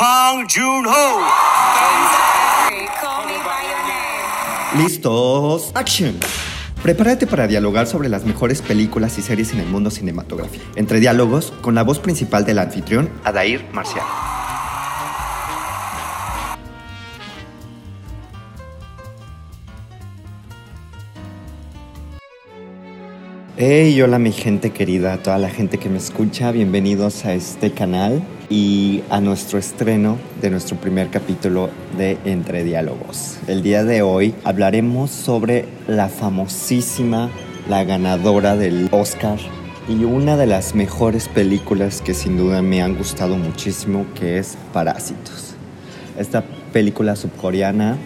Pang your name. ¿Listos? ¡Action! Prepárate para dialogar sobre las mejores películas y series en el mundo cinematográfico. Entre diálogos, con la voz principal del anfitrión, Adair Marcial. Hey, hola mi gente querida, toda la gente que me escucha, bienvenidos a este canal y a nuestro estreno de nuestro primer capítulo de Entre Diálogos. El día de hoy hablaremos sobre la famosísima, la ganadora del Oscar y una de las mejores películas que sin duda me han gustado muchísimo, que es Parásitos. Esta película subcoreana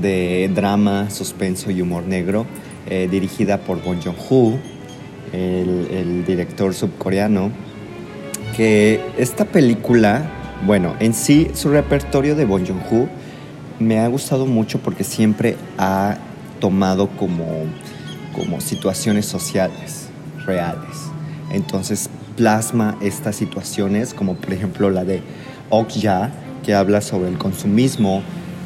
de drama, suspenso y humor negro, eh, dirigida por Bong Joon-ho, el, el director subcoreano, que esta película, bueno, en sí su repertorio de Bong Joon-ho me ha gustado mucho porque siempre ha tomado como, como situaciones sociales reales. Entonces plasma estas situaciones, como por ejemplo la de Okja, que habla sobre el consumismo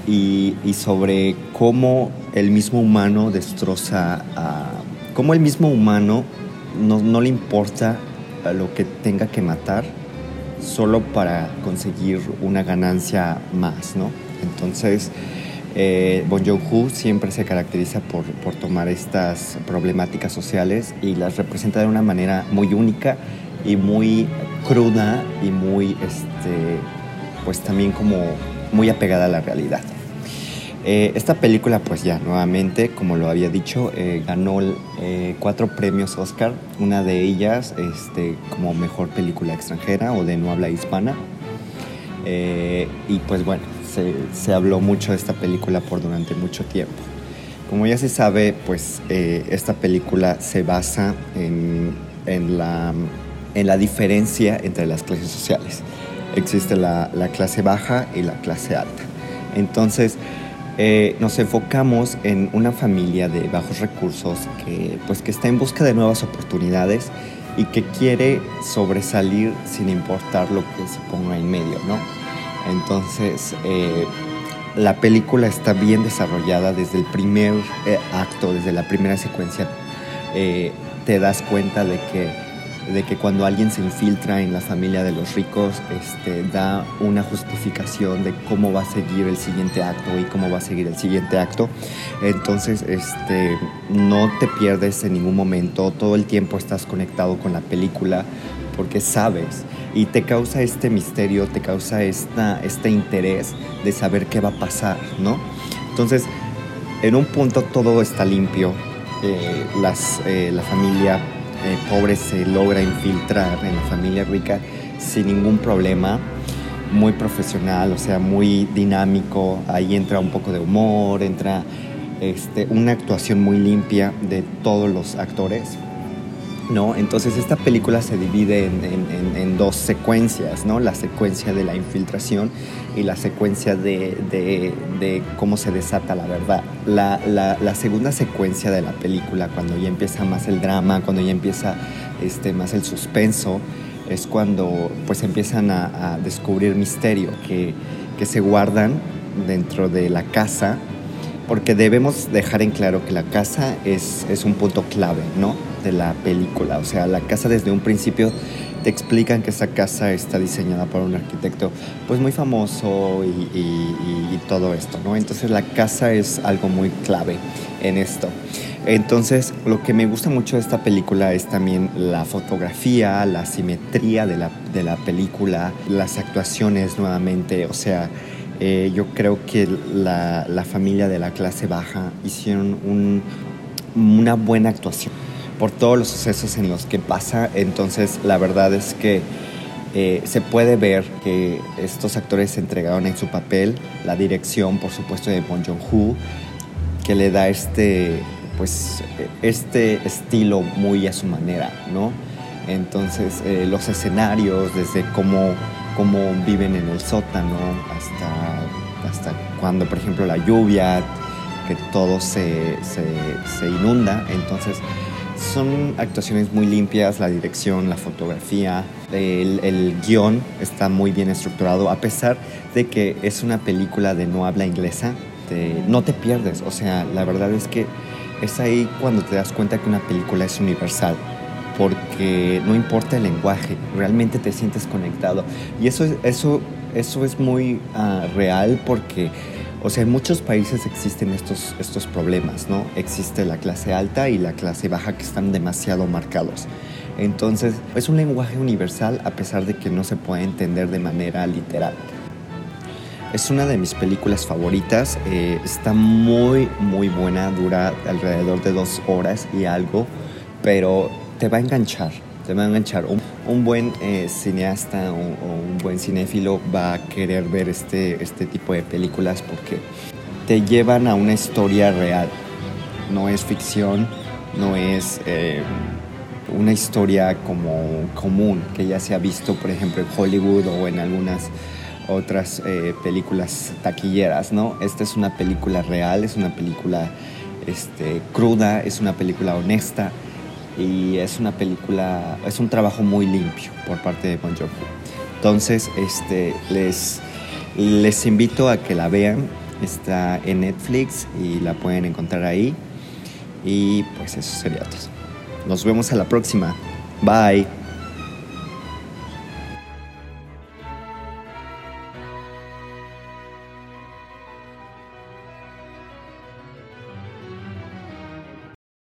y, y sobre cómo el mismo humano destroza a... cómo el mismo humano no, no le importa lo que tenga que matar solo para conseguir una ganancia más, ¿no? Entonces, eh, Bon Joon-ho siempre se caracteriza por, por tomar estas problemáticas sociales y las representa de una manera muy única y muy cruda y muy, este, pues también como muy apegada a la realidad. Eh, esta película, pues ya, nuevamente, como lo había dicho, eh, ganó eh, cuatro premios Oscar, una de ellas este, como mejor película extranjera o de no habla hispana. Eh, y pues bueno, se, se, habló mucho de esta película por durante mucho tiempo. Como ya se sabe, pues eh, esta película se basa en, en, la, en, la, diferencia entre las clases sociales. Existe la, la clase baja y la clase alta. Entonces, eh, nos enfocamos en una familia de bajos recursos que, pues, que está en busca de nuevas oportunidades y que quiere sobresalir sin importar lo que se ponga en medio, ¿no? Entonces, eh, la película está bien desarrollada desde el primer eh, acto, desde la primera secuencia. Te das cuenta de que de que cuando alguien se infiltra en la familia de los ricos, este, da una justificación de cómo va a seguir el siguiente acto y cómo va a seguir el siguiente acto. Entonces, este, no te pierdes en ningún momento, todo el tiempo estás conectado con la película porque sabes y te causa este misterio, te causa esta, este interés de saber qué va a pasar, ¿no? Entonces, en un punto todo está limpio, eh, las, eh, la familia eh, pobre se logra infiltrar en la familia rica sin ningún problema, muy profesional, o sea, muy dinámico, ahí entra un poco de humor, entra este, una actuación muy limpia de todos los actores. ¿No? Entonces esta película se divide en, dos secuencias, ¿no? La secuencia de la infiltración y la secuencia de, cómo se desata la verdad. La, segunda secuencia de la película, cuando ya empieza más el drama, cuando ya empieza este, más el suspenso, es cuando pues empiezan a, a descubrir misterio que, que se guardan dentro de la casa porque debemos dejar en claro que la casa es, es, un punto clave, ¿no? De la película. O sea, la casa desde un principio te explican que esa casa está diseñada por un arquitecto, pues muy famoso y, y, y todo esto, ¿no? Entonces la casa es algo muy clave en esto. Entonces, lo que me gusta mucho de esta película es también la fotografía, la simetría de la, de la película, las actuaciones nuevamente, o sea, eh, yo creo que la, la, familia de la clase baja hicieron un, una buena actuación por todos los sucesos en los que pasa. Entonces, la verdad es que eh, se puede ver que estos actores se entregaron en su papel. La dirección, por supuesto, de Bon Joon-ho, que le da este, pues, este estilo muy a su manera, ¿no? Entonces, eh, los escenarios, desde cómo cómo viven en el sótano, hasta, hasta cuando, por ejemplo, la lluvia, que todo se, se, se inunda. Entonces, son actuaciones muy limpias, la dirección, la fotografía, el, guion está muy bien estructurado, a pesar de que es una película de no habla inglesa, no te pierdes, o sea, la verdad es que es ahí cuando te das cuenta que una película es universal porque no importa el lenguaje, realmente te sientes conectado. Y eso, eso, eso es muy ah, real porque, o sea, en muchos países existen estos, estos problemas, ¿no? Existe la clase alta y la clase baja que están demasiado marcados. Entonces, es un lenguaje universal a pesar de que no se puede entender de manera literal. Es una de mis películas favoritas, eh, está muy, muy buena, dura alrededor de dos horas y algo, pero te va a enganchar, te va a enganchar. Un, buen eh, cineasta o, un buen cinéfilo va a querer ver este, este tipo de películas porque te llevan a una historia real. No es ficción, no es eh, una historia como común que ya se ha visto, por ejemplo, en Hollywood o en algunas otras eh, películas taquilleras, ¿no? Esta es una película real, es una película este, cruda, es una película honesta y es una película, es un trabajo muy limpio por parte de Bon Jovi. Entonces, este, les, les invito a que la vean, está en Netflix y la pueden encontrar ahí. Y pues eso sería todo. Nos vemos a la próxima. Bye.